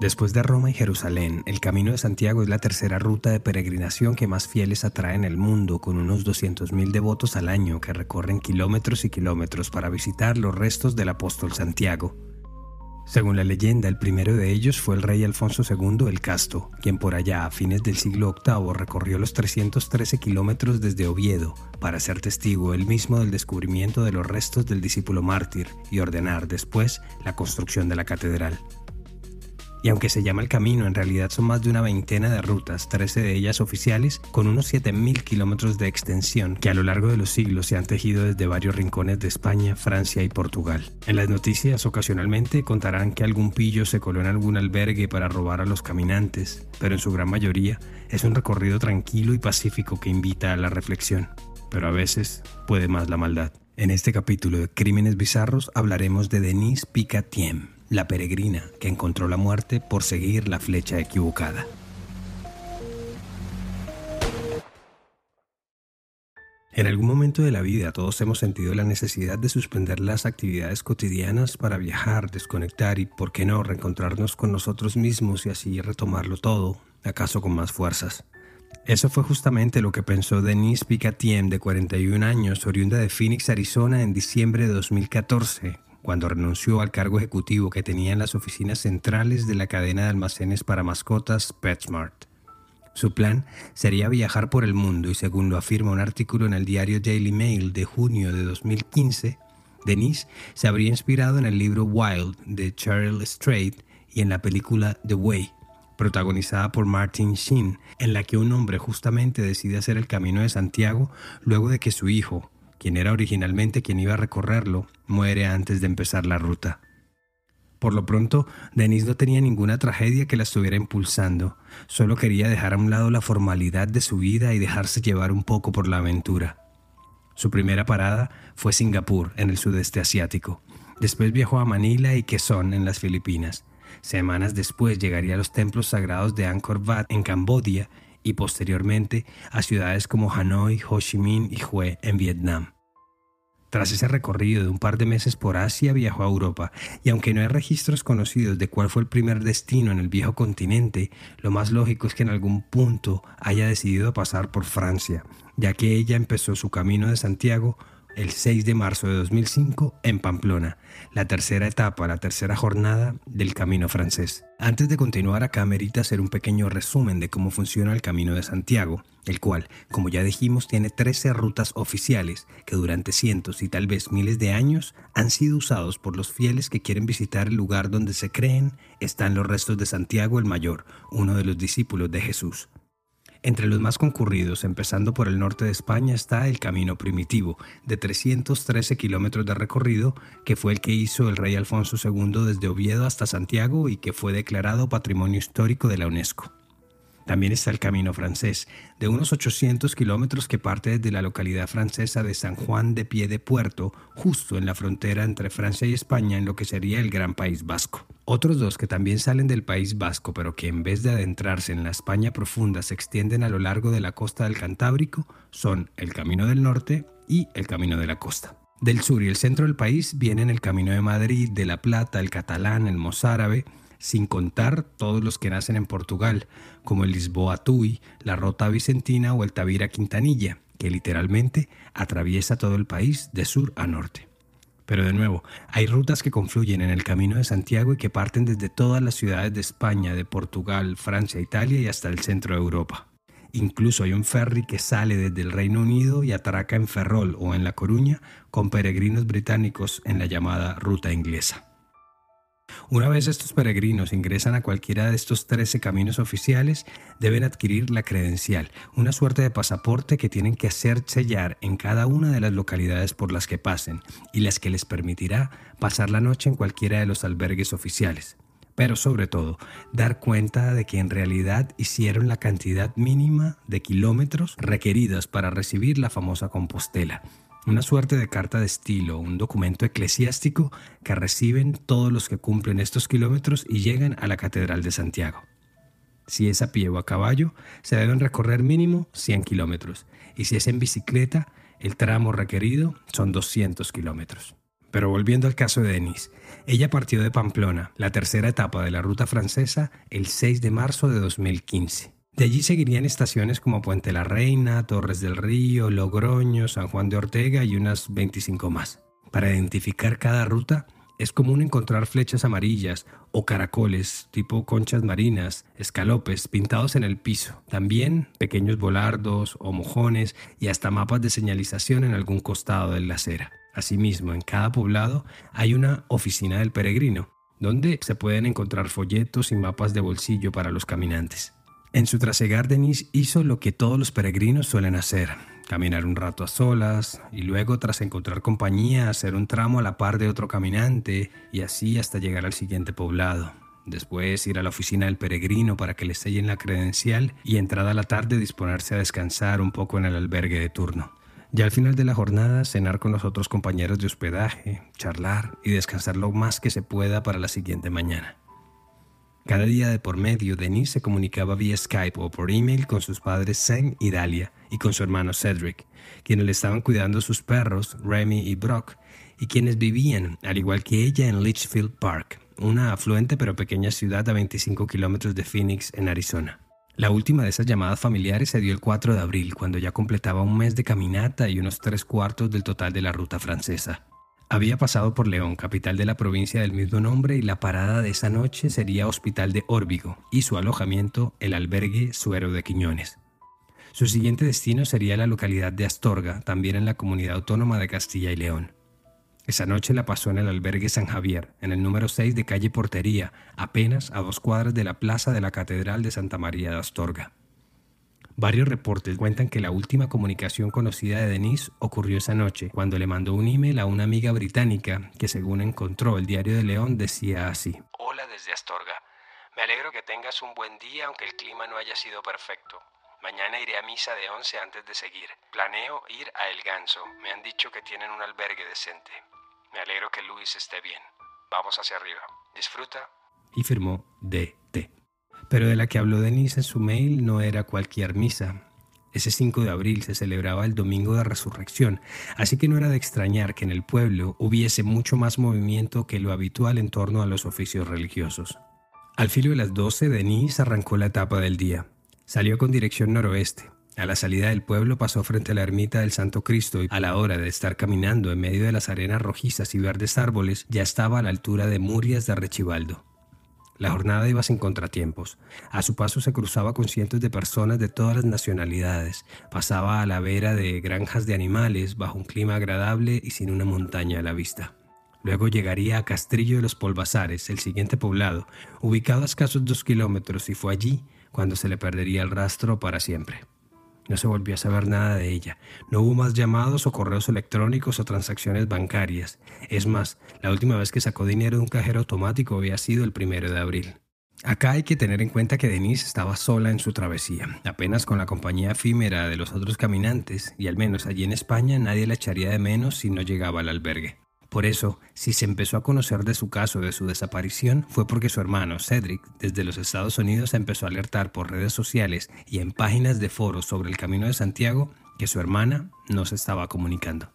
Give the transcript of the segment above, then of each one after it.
Después de Roma y Jerusalén, el Camino de Santiago es la tercera ruta de peregrinación que más fieles atrae en el mundo, con unos 200.000 devotos al año que recorren kilómetros y kilómetros para visitar los restos del apóstol Santiago. Según la leyenda, el primero de ellos fue el rey Alfonso II el Casto, quien por allá a fines del siglo VIII recorrió los 313 kilómetros desde Oviedo para ser testigo él mismo del descubrimiento de los restos del discípulo mártir y ordenar después la construcción de la catedral. Y aunque se llama el camino, en realidad son más de una veintena de rutas, 13 de ellas oficiales, con unos 7.000 kilómetros de extensión que a lo largo de los siglos se han tejido desde varios rincones de España, Francia y Portugal. En las noticias ocasionalmente contarán que algún pillo se coló en algún albergue para robar a los caminantes, pero en su gran mayoría es un recorrido tranquilo y pacífico que invita a la reflexión. Pero a veces puede más la maldad. En este capítulo de Crímenes Bizarros hablaremos de Denise Picatiem la peregrina que encontró la muerte por seguir la flecha equivocada. En algún momento de la vida todos hemos sentido la necesidad de suspender las actividades cotidianas para viajar, desconectar y, por qué no, reencontrarnos con nosotros mismos y así retomarlo todo, acaso con más fuerzas. Eso fue justamente lo que pensó Denise Picatien, de 41 años, oriunda de Phoenix, Arizona, en diciembre de 2014, cuando renunció al cargo ejecutivo que tenía en las oficinas centrales de la cadena de almacenes para mascotas PetSmart. Su plan sería viajar por el mundo y según lo afirma un artículo en el diario Daily Mail de junio de 2015, Denise se habría inspirado en el libro Wild de Cheryl Strait y en la película The Way, protagonizada por Martin Sheen, en la que un hombre justamente decide hacer el camino de Santiago luego de que su hijo, quien era originalmente quien iba a recorrerlo, muere antes de empezar la ruta. Por lo pronto, Denise no tenía ninguna tragedia que la estuviera impulsando, solo quería dejar a un lado la formalidad de su vida y dejarse llevar un poco por la aventura. Su primera parada fue Singapur, en el sudeste asiático. Después viajó a Manila y Quezon, en las Filipinas. Semanas después llegaría a los templos sagrados de Angkor Wat, en Cambodia, y posteriormente a ciudades como Hanoi, Ho Chi Minh y Hue en Vietnam. Tras ese recorrido de un par de meses por Asia viajó a Europa, y aunque no hay registros conocidos de cuál fue el primer destino en el viejo continente, lo más lógico es que en algún punto haya decidido pasar por Francia, ya que ella empezó su camino de Santiago el 6 de marzo de 2005 en Pamplona, la tercera etapa, la tercera jornada del Camino francés. Antes de continuar acá merita hacer un pequeño resumen de cómo funciona el Camino de Santiago, el cual, como ya dijimos, tiene 13 rutas oficiales que durante cientos y tal vez miles de años han sido usados por los fieles que quieren visitar el lugar donde se creen están los restos de Santiago el Mayor, uno de los discípulos de Jesús. Entre los más concurridos, empezando por el norte de España, está el Camino Primitivo, de 313 kilómetros de recorrido, que fue el que hizo el rey Alfonso II desde Oviedo hasta Santiago y que fue declarado Patrimonio Histórico de la UNESCO. También está el Camino Francés, de unos 800 kilómetros que parte desde la localidad francesa de San Juan de Pie de Puerto, justo en la frontera entre Francia y España, en lo que sería el Gran País Vasco. Otros dos que también salen del País Vasco, pero que en vez de adentrarse en la España profunda se extienden a lo largo de la costa del Cantábrico, son el Camino del Norte y el Camino de la Costa. Del sur y el centro del país vienen el Camino de Madrid, de La Plata, el catalán, el mozárabe, sin contar todos los que nacen en Portugal, como el Lisboa Tui, la Rota Vicentina o el Tavira Quintanilla, que literalmente atraviesa todo el país de sur a norte. Pero de nuevo, hay rutas que confluyen en el Camino de Santiago y que parten desde todas las ciudades de España, de Portugal, Francia, Italia y hasta el centro de Europa. Incluso hay un ferry que sale desde el Reino Unido y atraca en Ferrol o en La Coruña con peregrinos británicos en la llamada ruta inglesa. Una vez estos peregrinos ingresan a cualquiera de estos 13 caminos oficiales, deben adquirir la credencial, una suerte de pasaporte que tienen que hacer sellar en cada una de las localidades por las que pasen y las que les permitirá pasar la noche en cualquiera de los albergues oficiales. Pero sobre todo, dar cuenta de que en realidad hicieron la cantidad mínima de kilómetros requeridas para recibir la famosa Compostela una suerte de carta de estilo, un documento eclesiástico que reciben todos los que cumplen estos kilómetros y llegan a la Catedral de Santiago. Si es a pie o a caballo, se deben recorrer mínimo 100 kilómetros, y si es en bicicleta, el tramo requerido son 200 kilómetros. Pero volviendo al caso de Denise, ella partió de Pamplona, la tercera etapa de la ruta francesa, el 6 de marzo de 2015. De allí seguirían estaciones como Puente la Reina, Torres del Río, Logroño, San Juan de Ortega y unas 25 más. Para identificar cada ruta, es común encontrar flechas amarillas o caracoles tipo conchas marinas, escalopes pintados en el piso, también pequeños volardos o mojones y hasta mapas de señalización en algún costado de la acera. Asimismo, en cada poblado hay una oficina del peregrino, donde se pueden encontrar folletos y mapas de bolsillo para los caminantes. En su trasegar, Denis hizo lo que todos los peregrinos suelen hacer, caminar un rato a solas y luego tras encontrar compañía hacer un tramo a la par de otro caminante y así hasta llegar al siguiente poblado. Después ir a la oficina del peregrino para que le sellen la credencial y entrada la tarde disponerse a descansar un poco en el albergue de turno. Ya al final de la jornada cenar con los otros compañeros de hospedaje, charlar y descansar lo más que se pueda para la siguiente mañana. Cada día de por medio, Denise se comunicaba vía Skype o por email con sus padres Sam y Dalia y con su hermano Cedric, quienes le estaban cuidando sus perros, Remy y Brock, y quienes vivían, al igual que ella, en Litchfield Park, una afluente pero pequeña ciudad a 25 kilómetros de Phoenix, en Arizona. La última de esas llamadas familiares se dio el 4 de abril, cuando ya completaba un mes de caminata y unos tres cuartos del total de la ruta francesa. Había pasado por León, capital de la provincia del mismo nombre, y la parada de esa noche sería Hospital de Órbigo y su alojamiento el albergue Suero de Quiñones. Su siguiente destino sería la localidad de Astorga, también en la comunidad autónoma de Castilla y León. Esa noche la pasó en el albergue San Javier, en el número 6 de calle Portería, apenas a dos cuadras de la plaza de la Catedral de Santa María de Astorga. Varios reportes cuentan que la última comunicación conocida de Denise ocurrió esa noche, cuando le mandó un email a una amiga británica que según encontró el diario de León decía así. Hola desde Astorga. Me alegro que tengas un buen día aunque el clima no haya sido perfecto. Mañana iré a misa de once antes de seguir. Planeo ir a El Ganso. Me han dicho que tienen un albergue decente. Me alegro que Luis esté bien. Vamos hacia arriba. Disfruta. Y firmó DT. Pero de la que habló Denise en su mail no era cualquier misa. Ese 5 de abril se celebraba el Domingo de Resurrección, así que no era de extrañar que en el pueblo hubiese mucho más movimiento que lo habitual en torno a los oficios religiosos. Al filo de las 12, Denise arrancó la etapa del día. Salió con dirección noroeste. A la salida del pueblo pasó frente a la ermita del Santo Cristo y a la hora de estar caminando en medio de las arenas rojizas y verdes árboles ya estaba a la altura de Murias de Arrechivaldo. La jornada iba sin contratiempos. A su paso se cruzaba con cientos de personas de todas las nacionalidades. Pasaba a la vera de granjas de animales bajo un clima agradable y sin una montaña a la vista. Luego llegaría a Castrillo de los Polvasares, el siguiente poblado, ubicado a escasos dos kilómetros, y fue allí cuando se le perdería el rastro para siempre. No se volvió a saber nada de ella. No hubo más llamados o correos electrónicos o transacciones bancarias. Es más, la última vez que sacó dinero de un cajero automático había sido el primero de abril. Acá hay que tener en cuenta que Denise estaba sola en su travesía, apenas con la compañía efímera de los otros caminantes, y al menos allí en España nadie la echaría de menos si no llegaba al albergue. Por eso, si se empezó a conocer de su caso de su desaparición, fue porque su hermano Cedric, desde los Estados Unidos, empezó a alertar por redes sociales y en páginas de foros sobre el Camino de Santiago que su hermana no se estaba comunicando.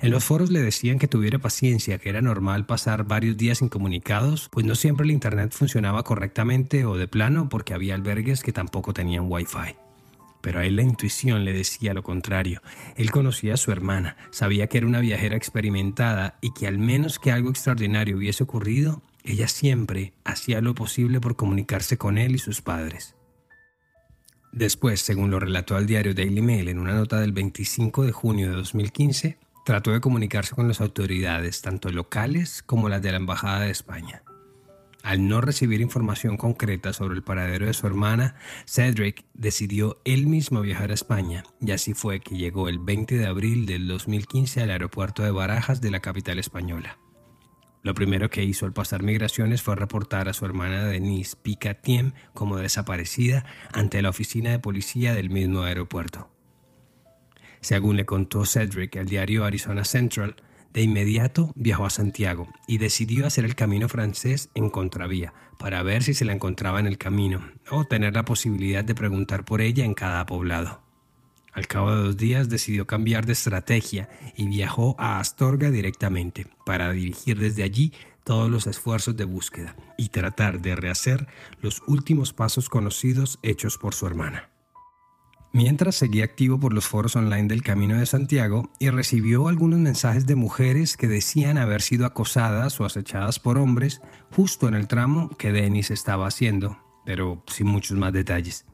En los foros le decían que tuviera paciencia, que era normal pasar varios días incomunicados, pues no siempre el Internet funcionaba correctamente o de plano porque había albergues que tampoco tenían Wi-Fi. Pero a él la intuición le decía lo contrario. Él conocía a su hermana, sabía que era una viajera experimentada y que al menos que algo extraordinario hubiese ocurrido, ella siempre hacía lo posible por comunicarse con él y sus padres. Después, según lo relató al diario Daily Mail en una nota del 25 de junio de 2015, trató de comunicarse con las autoridades, tanto locales como las de la Embajada de España. Al no recibir información concreta sobre el paradero de su hermana, Cedric decidió él mismo viajar a España, y así fue que llegó el 20 de abril del 2015 al aeropuerto de Barajas de la capital española. Lo primero que hizo al pasar migraciones fue reportar a su hermana Denise Picatiem como desaparecida ante la oficina de policía del mismo aeropuerto. Según le contó Cedric al diario Arizona Central, de inmediato viajó a Santiago y decidió hacer el camino francés en contravía para ver si se la encontraba en el camino o tener la posibilidad de preguntar por ella en cada poblado. Al cabo de dos días decidió cambiar de estrategia y viajó a Astorga directamente para dirigir desde allí todos los esfuerzos de búsqueda y tratar de rehacer los últimos pasos conocidos hechos por su hermana. Mientras seguía activo por los foros online del Camino de Santiago y recibió algunos mensajes de mujeres que decían haber sido acosadas o acechadas por hombres justo en el tramo que Denis estaba haciendo, pero sin muchos más detalles.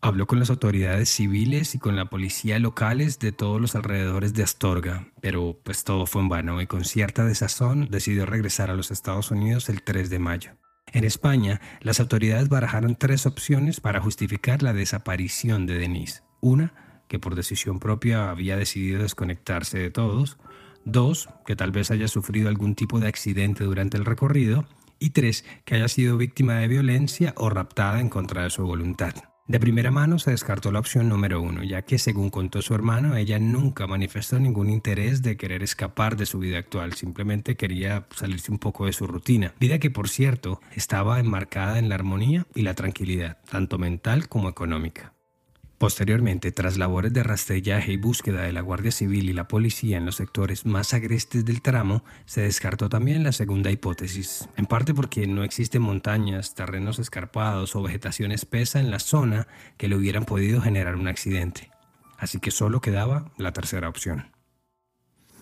Habló con las autoridades civiles y con la policía locales de todos los alrededores de Astorga, pero pues todo fue en vano y con cierta desazón decidió regresar a los Estados Unidos el 3 de mayo. En España, las autoridades barajaron tres opciones para justificar la desaparición de Denise. Una, que por decisión propia había decidido desconectarse de todos. Dos, que tal vez haya sufrido algún tipo de accidente durante el recorrido. Y tres, que haya sido víctima de violencia o raptada en contra de su voluntad. De primera mano se descartó la opción número uno, ya que según contó su hermano, ella nunca manifestó ningún interés de querer escapar de su vida actual, simplemente quería salirse un poco de su rutina, vida que por cierto estaba enmarcada en la armonía y la tranquilidad, tanto mental como económica. Posteriormente, tras labores de rastrillaje y búsqueda de la Guardia Civil y la policía en los sectores más agrestes del tramo, se descartó también la segunda hipótesis, en parte porque no existen montañas, terrenos escarpados o vegetación espesa en la zona que le hubieran podido generar un accidente. Así que solo quedaba la tercera opción.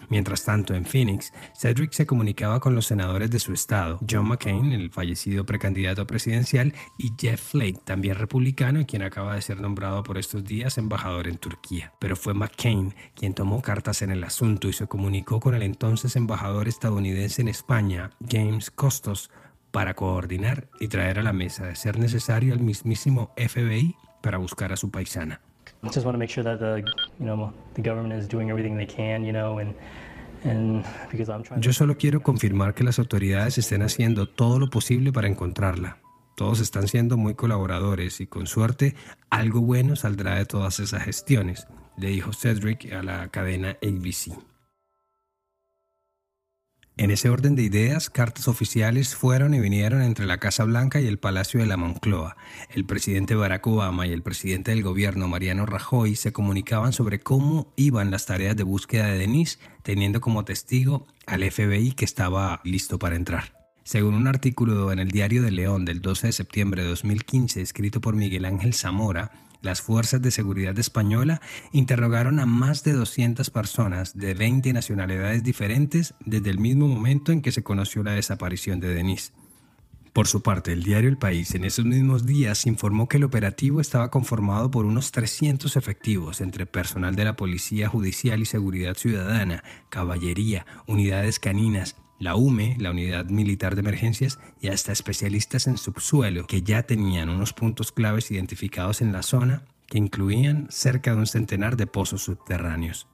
Mientras tanto, en Phoenix, Cedric se comunicaba con los senadores de su estado, John McCain, el fallecido precandidato presidencial, y Jeff Flake, también republicano quien acaba de ser nombrado por estos días embajador en Turquía. Pero fue McCain quien tomó cartas en el asunto y se comunicó con el entonces embajador estadounidense en España, James Costos, para coordinar y traer a la mesa, de ser necesario, al mismísimo FBI para buscar a su paisana. Yo solo quiero confirmar que las autoridades estén haciendo todo lo posible para encontrarla. Todos están siendo muy colaboradores y con suerte algo bueno saldrá de todas esas gestiones, le dijo Cedric a la cadena ABC. En ese orden de ideas, cartas oficiales fueron y vinieron entre la Casa Blanca y el Palacio de la Moncloa. El presidente Barack Obama y el presidente del gobierno Mariano Rajoy se comunicaban sobre cómo iban las tareas de búsqueda de Denise, teniendo como testigo al FBI que estaba listo para entrar. Según un artículo en el Diario de León del 12 de septiembre de 2015 escrito por Miguel Ángel Zamora, las fuerzas de seguridad española interrogaron a más de 200 personas de 20 nacionalidades diferentes desde el mismo momento en que se conoció la desaparición de Denise. Por su parte, el diario El País en esos mismos días informó que el operativo estaba conformado por unos 300 efectivos entre personal de la Policía Judicial y Seguridad Ciudadana, caballería, unidades caninas, la UME, la Unidad Militar de Emergencias, y hasta especialistas en subsuelo que ya tenían unos puntos claves identificados en la zona que incluían cerca de un centenar de pozos subterráneos.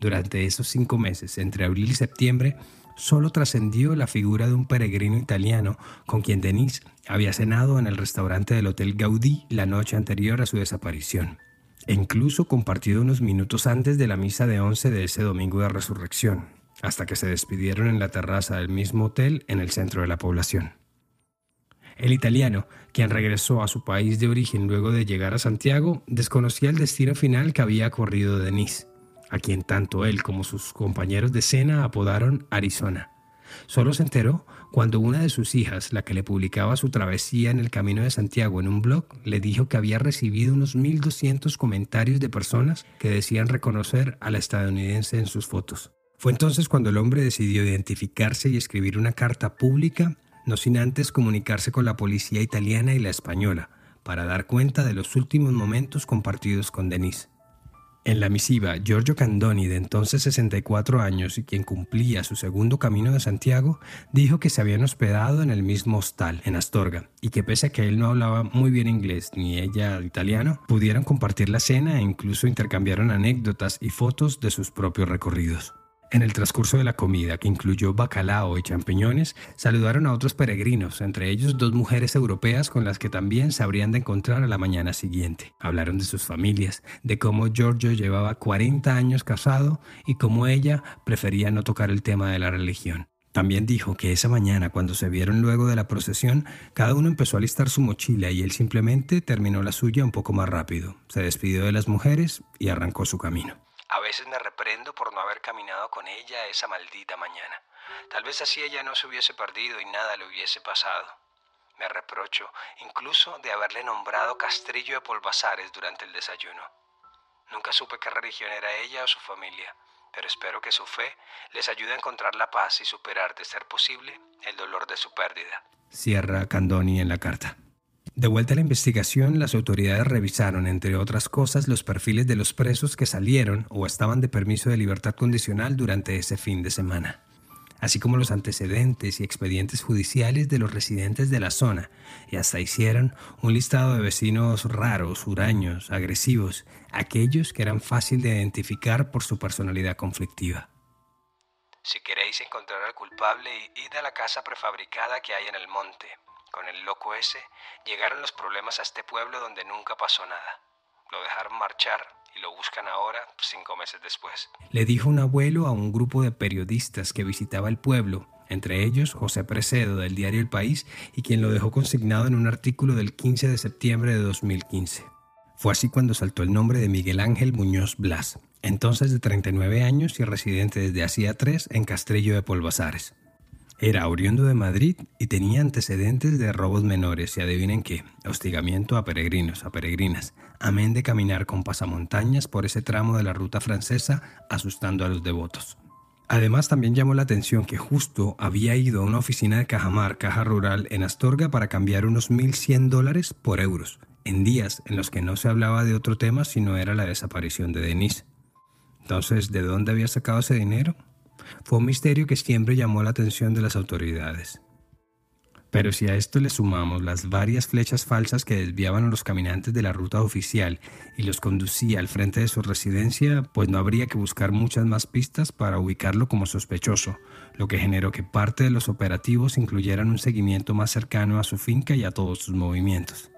Durante esos cinco meses, entre abril y septiembre, solo trascendió la figura de un peregrino italiano con quien Denise había cenado en el restaurante del Hotel Gaudí la noche anterior a su desaparición, e incluso compartido unos minutos antes de la misa de once de ese domingo de resurrección hasta que se despidieron en la terraza del mismo hotel en el centro de la población. El italiano, quien regresó a su país de origen luego de llegar a Santiago, desconocía el destino final que había corrido Denise, a quien tanto él como sus compañeros de cena apodaron Arizona. Solo se enteró cuando una de sus hijas, la que le publicaba su travesía en el Camino de Santiago en un blog, le dijo que había recibido unos 1.200 comentarios de personas que decían reconocer a la estadounidense en sus fotos. Fue entonces cuando el hombre decidió identificarse y escribir una carta pública, no sin antes comunicarse con la policía italiana y la española, para dar cuenta de los últimos momentos compartidos con Denise. En la misiva, Giorgio Candoni, de entonces 64 años y quien cumplía su segundo camino de Santiago, dijo que se habían hospedado en el mismo hostal, en Astorga, y que pese a que él no hablaba muy bien inglés ni ella italiano, pudieron compartir la cena e incluso intercambiaron anécdotas y fotos de sus propios recorridos. En el transcurso de la comida, que incluyó bacalao y champiñones, saludaron a otros peregrinos, entre ellos dos mujeres europeas con las que también se habrían de encontrar a la mañana siguiente. Hablaron de sus familias, de cómo Giorgio llevaba 40 años casado y cómo ella prefería no tocar el tema de la religión. También dijo que esa mañana, cuando se vieron luego de la procesión, cada uno empezó a listar su mochila y él simplemente terminó la suya un poco más rápido. Se despidió de las mujeres y arrancó su camino. A veces me reprendo por no haber caminado con ella esa maldita mañana. Tal vez así ella no se hubiese perdido y nada le hubiese pasado. Me reprocho incluso de haberle nombrado Castrillo de Polvasares durante el desayuno. Nunca supe qué religión era ella o su familia pero espero que su fe les ayude a encontrar la paz y superar, de ser posible, el dolor de su pérdida. Cierra Candoni en la carta. De vuelta a la investigación, las autoridades revisaron, entre otras cosas, los perfiles de los presos que salieron o estaban de permiso de libertad condicional durante ese fin de semana así como los antecedentes y expedientes judiciales de los residentes de la zona, y hasta hicieron un listado de vecinos raros, huraños, agresivos, aquellos que eran fácil de identificar por su personalidad conflictiva. Si queréis encontrar al culpable, id a la casa prefabricada que hay en el monte. Con el loco ese, llegaron los problemas a este pueblo donde nunca pasó nada. Lo dejaron marchar y lo buscan ahora, cinco meses después. Le dijo un abuelo a un grupo de periodistas que visitaba el pueblo, entre ellos José Precedo del diario El País y quien lo dejó consignado en un artículo del 15 de septiembre de 2015. Fue así cuando saltó el nombre de Miguel Ángel Muñoz Blas, entonces de 39 años y residente desde hacía tres en Castrillo de Polvasares. Era oriundo de Madrid y tenía antecedentes de robos menores y adivinen qué, hostigamiento a peregrinos, a peregrinas, amén de caminar con pasamontañas por ese tramo de la ruta francesa asustando a los devotos. Además también llamó la atención que justo había ido a una oficina de Cajamar, Caja Rural, en Astorga para cambiar unos 1.100 dólares por euros, en días en los que no se hablaba de otro tema sino era la desaparición de Denise. Entonces, ¿de dónde había sacado ese dinero? Fue un misterio que siempre llamó la atención de las autoridades. Pero si a esto le sumamos las varias flechas falsas que desviaban a los caminantes de la ruta oficial y los conducía al frente de su residencia, pues no habría que buscar muchas más pistas para ubicarlo como sospechoso, lo que generó que parte de los operativos incluyeran un seguimiento más cercano a su finca y a todos sus movimientos.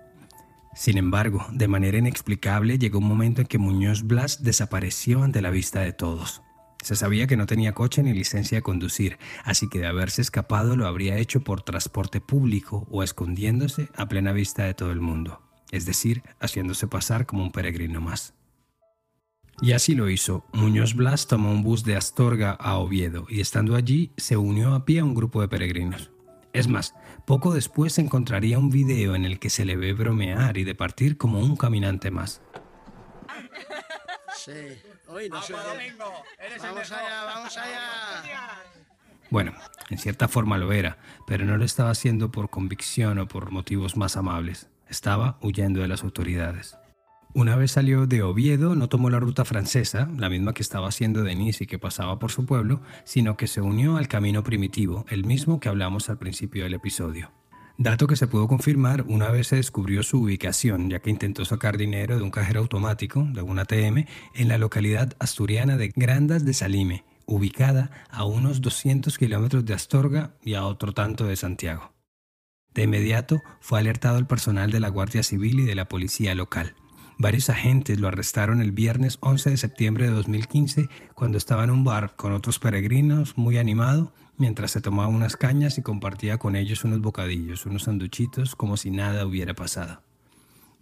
Sin embargo, de manera inexplicable llegó un momento en que Muñoz Blas desapareció ante la vista de todos. Se sabía que no tenía coche ni licencia de conducir, así que de haberse escapado lo habría hecho por transporte público o escondiéndose a plena vista de todo el mundo, es decir, haciéndose pasar como un peregrino más. Y así lo hizo. Muñoz Blas tomó un bus de Astorga a Oviedo y estando allí se unió a pie a un grupo de peregrinos. Es más, poco después encontraría un video en el que se le ve bromear y departir como un caminante más. Sí. Vamos allá, vamos allá. Bueno, en cierta forma lo era, pero no lo estaba haciendo por convicción o por motivos más amables. Estaba huyendo de las autoridades. Una vez salió de Oviedo, no tomó la ruta francesa, la misma que estaba haciendo Denise y que pasaba por su pueblo, sino que se unió al camino primitivo, el mismo que hablamos al principio del episodio. Dato que se pudo confirmar una vez se descubrió su ubicación, ya que intentó sacar dinero de un cajero automático, de un ATM, en la localidad asturiana de Grandas de Salime, ubicada a unos 200 kilómetros de Astorga y a otro tanto de Santiago. De inmediato fue alertado el personal de la Guardia Civil y de la policía local. Varios agentes lo arrestaron el viernes 11 de septiembre de 2015 cuando estaba en un bar con otros peregrinos muy animado mientras se tomaba unas cañas y compartía con ellos unos bocadillos, unos sanduchitos, como si nada hubiera pasado.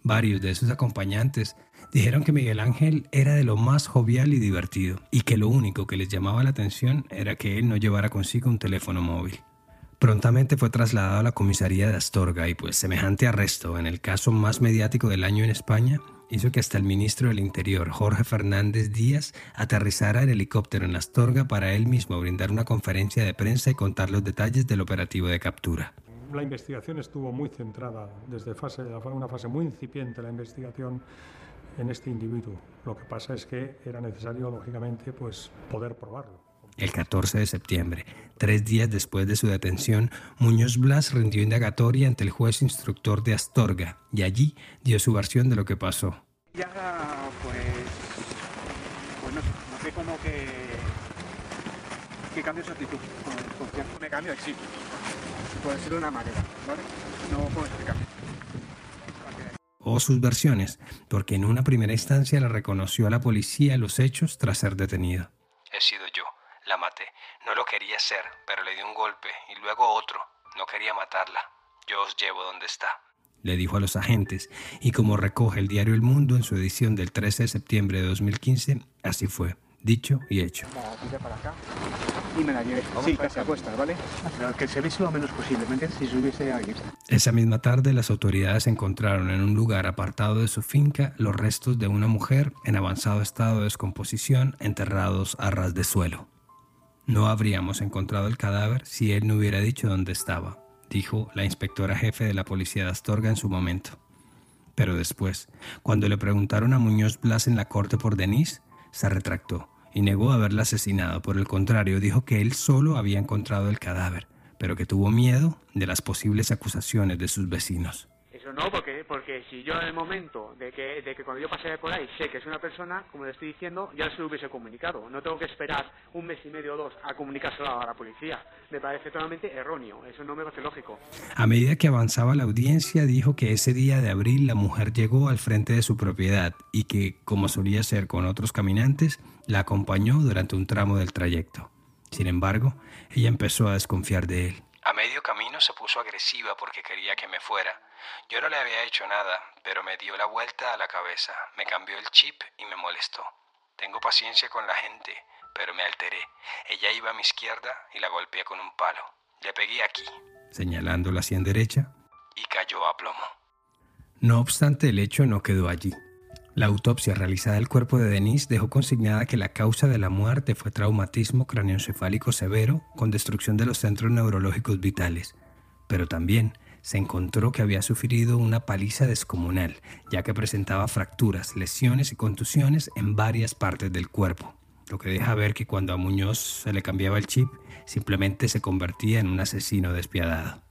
Varios de sus acompañantes dijeron que Miguel Ángel era de lo más jovial y divertido, y que lo único que les llamaba la atención era que él no llevara consigo un teléfono móvil. Prontamente fue trasladado a la comisaría de Astorga y pues semejante arresto en el caso más mediático del año en España hizo que hasta el ministro del Interior, Jorge Fernández Díaz, aterrizara en helicóptero en Astorga para él mismo brindar una conferencia de prensa y contar los detalles del operativo de captura. La investigación estuvo muy centrada desde fase, una fase muy incipiente la investigación en este individuo. Lo que pasa es que era necesario, lógicamente, pues poder probarlo. El 14 de septiembre, tres días después de su detención, Muñoz Blas rindió indagatoria ante el juez instructor de Astorga y allí dio su versión de lo que pasó. Ya, pues, pues no, sé cómo que, que cambio su actitud. Confianza me cambio, sí. Puede ser de una manera, ¿vale? No puedo explicar. O sus versiones, porque en una primera instancia le reconoció a la policía los hechos tras ser detenido. He sido yo la maté. No lo quería hacer, pero le di un golpe y luego otro. No quería matarla. Yo os llevo donde está. Le dijo a los agentes, y como recoge el diario El Mundo en su edición del 13 de septiembre de 2015, así fue, dicho y hecho. La para acá y me la llevé. Sí, casi apuestas, ¿vale? Pero que se viese lo menos posible, ¿me entiendes? Si subiese alguien. Esa misma tarde, las autoridades encontraron en un lugar apartado de su finca los restos de una mujer en avanzado estado de descomposición enterrados a ras de suelo. No habríamos encontrado el cadáver si él no hubiera dicho dónde estaba, dijo la inspectora jefe de la policía de Astorga en su momento. Pero después, cuando le preguntaron a Muñoz Blas en la corte por Denise, se retractó y negó haberla asesinado. Por el contrario, dijo que él solo había encontrado el cadáver, pero que tuvo miedo de las posibles acusaciones de sus vecinos. No, porque, porque si yo en el momento de que, de que cuando yo pasé por ahí sé que es una persona, como le estoy diciendo, ya se lo hubiese comunicado. No tengo que esperar un mes y medio o dos a comunicárselo a la policía. Me parece totalmente erróneo. Eso no me parece lógico. A medida que avanzaba la audiencia, dijo que ese día de abril la mujer llegó al frente de su propiedad y que, como solía ser con otros caminantes, la acompañó durante un tramo del trayecto. Sin embargo, ella empezó a desconfiar de él. A medio camino se puso agresiva porque quería que me fuera. Yo no le había hecho nada, pero me dio la vuelta a la cabeza, me cambió el chip y me molestó. Tengo paciencia con la gente, pero me alteré. Ella iba a mi izquierda y la golpeé con un palo. Le pegué aquí. Señalándola hacia derecha. Y cayó a plomo. No obstante, el hecho no quedó allí. La autopsia realizada del cuerpo de Denise dejó consignada que la causa de la muerte fue traumatismo craneoencefálico severo con destrucción de los centros neurológicos vitales, pero también se encontró que había sufrido una paliza descomunal, ya que presentaba fracturas, lesiones y contusiones en varias partes del cuerpo, lo que deja ver que cuando a Muñoz se le cambiaba el chip, simplemente se convertía en un asesino despiadado.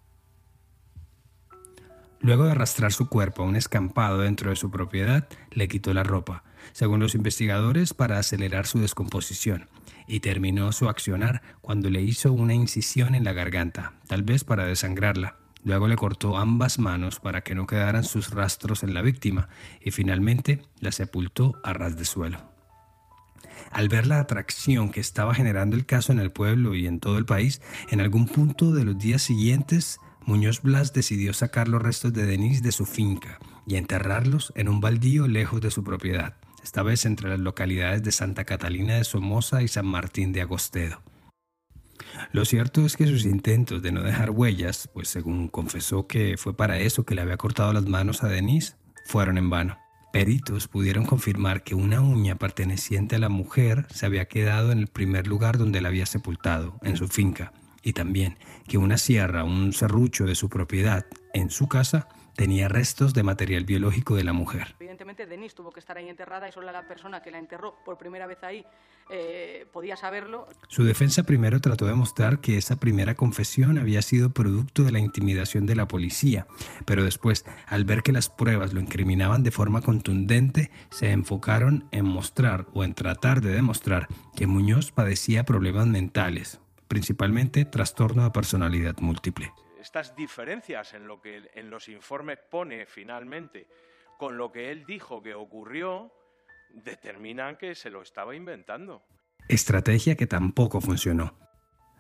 Luego de arrastrar su cuerpo a un escampado dentro de su propiedad, le quitó la ropa, según los investigadores, para acelerar su descomposición, y terminó su accionar cuando le hizo una incisión en la garganta, tal vez para desangrarla. Luego le cortó ambas manos para que no quedaran sus rastros en la víctima y finalmente la sepultó a ras de suelo. Al ver la atracción que estaba generando el caso en el pueblo y en todo el país, en algún punto de los días siguientes Muñoz Blas decidió sacar los restos de Denis de su finca y enterrarlos en un baldío lejos de su propiedad, esta vez entre las localidades de Santa Catalina de Somoza y San Martín de Agostedo. Lo cierto es que sus intentos de no dejar huellas, pues según confesó que fue para eso que le había cortado las manos a Denis, fueron en vano. Peritos pudieron confirmar que una uña perteneciente a la mujer se había quedado en el primer lugar donde la había sepultado, en su finca, y también que una sierra, un serrucho de su propiedad en su casa, tenía restos de material biológico de la mujer. Evidentemente, Denise tuvo que estar ahí enterrada y solo la persona que la enterró por primera vez ahí eh, podía saberlo. Su defensa primero trató de mostrar que esa primera confesión había sido producto de la intimidación de la policía, pero después, al ver que las pruebas lo incriminaban de forma contundente, se enfocaron en mostrar o en tratar de demostrar que Muñoz padecía problemas mentales, principalmente trastorno de personalidad múltiple. Estas diferencias en lo que en los informes pone finalmente con lo que él dijo que ocurrió determinan que se lo estaba inventando. Estrategia que tampoco funcionó.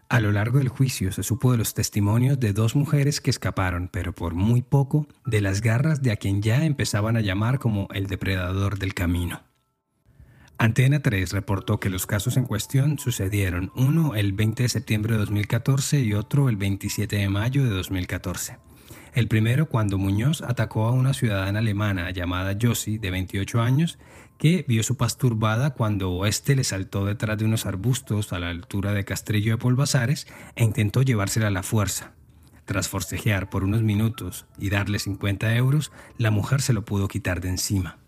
A lo largo del juicio se supo de los testimonios de dos mujeres que escaparon, pero por muy poco, de las garras de a quien ya empezaban a llamar como el depredador del camino. Antena 3 reportó que los casos en cuestión sucedieron, uno el 20 de septiembre de 2014 y otro el 27 de mayo de 2014. El primero cuando Muñoz atacó a una ciudadana alemana llamada Josie, de 28 años, que vio su paz turbada cuando éste le saltó detrás de unos arbustos a la altura de Castrillo de Polvasares e intentó llevársela a la fuerza. Tras forcejear por unos minutos y darle 50 euros, la mujer se lo pudo quitar de encima.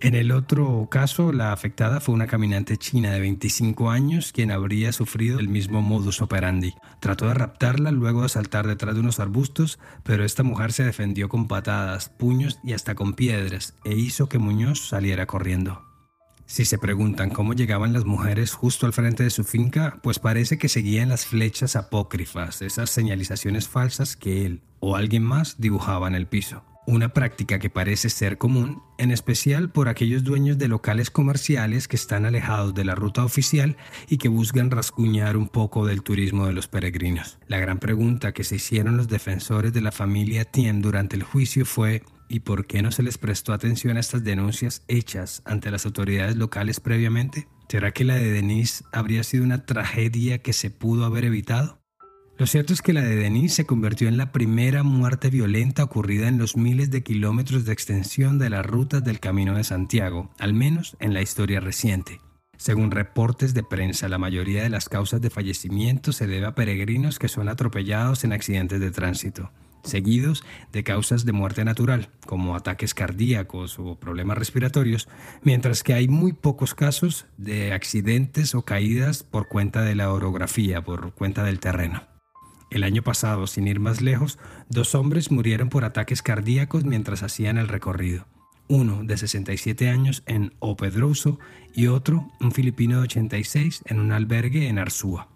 En el otro caso, la afectada fue una caminante china de 25 años quien habría sufrido el mismo modus operandi. Trató de raptarla luego de saltar detrás de unos arbustos, pero esta mujer se defendió con patadas, puños y hasta con piedras e hizo que Muñoz saliera corriendo. Si se preguntan cómo llegaban las mujeres justo al frente de su finca, pues parece que seguían las flechas apócrifas, esas señalizaciones falsas que él o alguien más dibujaba en el piso. Una práctica que parece ser común, en especial por aquellos dueños de locales comerciales que están alejados de la ruta oficial y que buscan rasguñar un poco del turismo de los peregrinos. La gran pregunta que se hicieron los defensores de la familia Tien durante el juicio fue ¿y por qué no se les prestó atención a estas denuncias hechas ante las autoridades locales previamente? ¿Será que la de Denise habría sido una tragedia que se pudo haber evitado? Lo cierto es que la de Denise se convirtió en la primera muerte violenta ocurrida en los miles de kilómetros de extensión de las rutas del Camino de Santiago, al menos en la historia reciente. Según reportes de prensa, la mayoría de las causas de fallecimiento se debe a peregrinos que son atropellados en accidentes de tránsito, seguidos de causas de muerte natural, como ataques cardíacos o problemas respiratorios, mientras que hay muy pocos casos de accidentes o caídas por cuenta de la orografía, por cuenta del terreno. El año pasado, sin ir más lejos, dos hombres murieron por ataques cardíacos mientras hacían el recorrido. Uno de 67 años en Opedrouso y otro, un filipino de 86, en un albergue en Arzúa.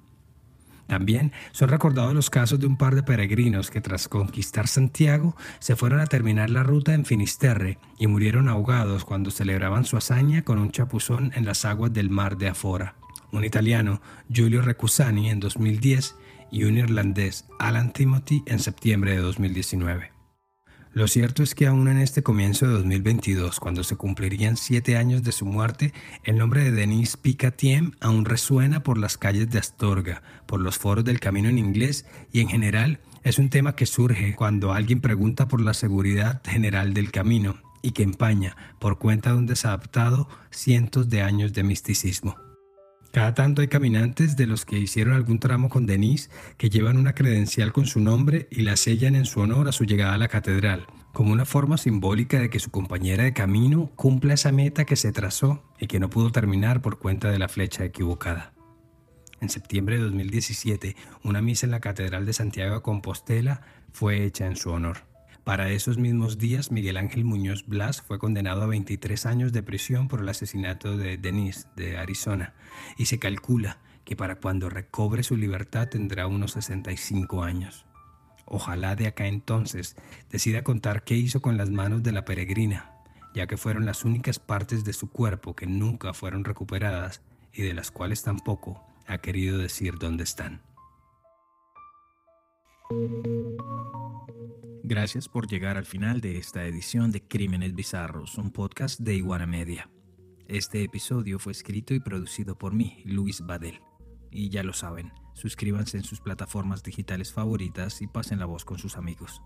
También son recordados los casos de un par de peregrinos que tras conquistar Santiago se fueron a terminar la ruta en Finisterre y murieron ahogados cuando celebraban su hazaña con un chapuzón en las aguas del mar de Afora. Un italiano, Giulio Recusani, en 2010 y un irlandés, Alan Timothy, en septiembre de 2019. Lo cierto es que aún en este comienzo de 2022, cuando se cumplirían siete años de su muerte, el nombre de Denise Picatiem aún resuena por las calles de Astorga, por los foros del camino en inglés y en general es un tema que surge cuando alguien pregunta por la seguridad general del camino y que empaña, por cuenta de un desadaptado, cientos de años de misticismo. Cada tanto hay caminantes de los que hicieron algún tramo con Denise que llevan una credencial con su nombre y la sellan en su honor a su llegada a la catedral, como una forma simbólica de que su compañera de camino cumpla esa meta que se trazó y que no pudo terminar por cuenta de la flecha equivocada. En septiembre de 2017, una misa en la Catedral de Santiago de Compostela fue hecha en su honor. Para esos mismos días, Miguel Ángel Muñoz Blas fue condenado a 23 años de prisión por el asesinato de Denise, de Arizona, y se calcula que para cuando recobre su libertad tendrá unos 65 años. Ojalá de acá entonces decida contar qué hizo con las manos de la peregrina, ya que fueron las únicas partes de su cuerpo que nunca fueron recuperadas y de las cuales tampoco ha querido decir dónde están. Gracias por llegar al final de esta edición de Crímenes Bizarros, un podcast de Iguana Media. Este episodio fue escrito y producido por mí, Luis Badel. Y ya lo saben, suscríbanse en sus plataformas digitales favoritas y pasen la voz con sus amigos.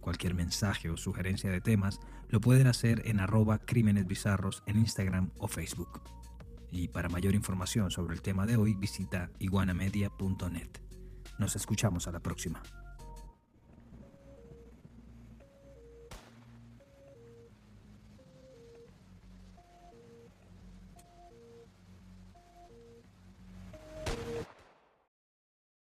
Cualquier mensaje o sugerencia de temas lo pueden hacer en arroba crímenes bizarros en Instagram o Facebook. Y para mayor información sobre el tema de hoy visita iguanamedia.net. Nos escuchamos a la próxima.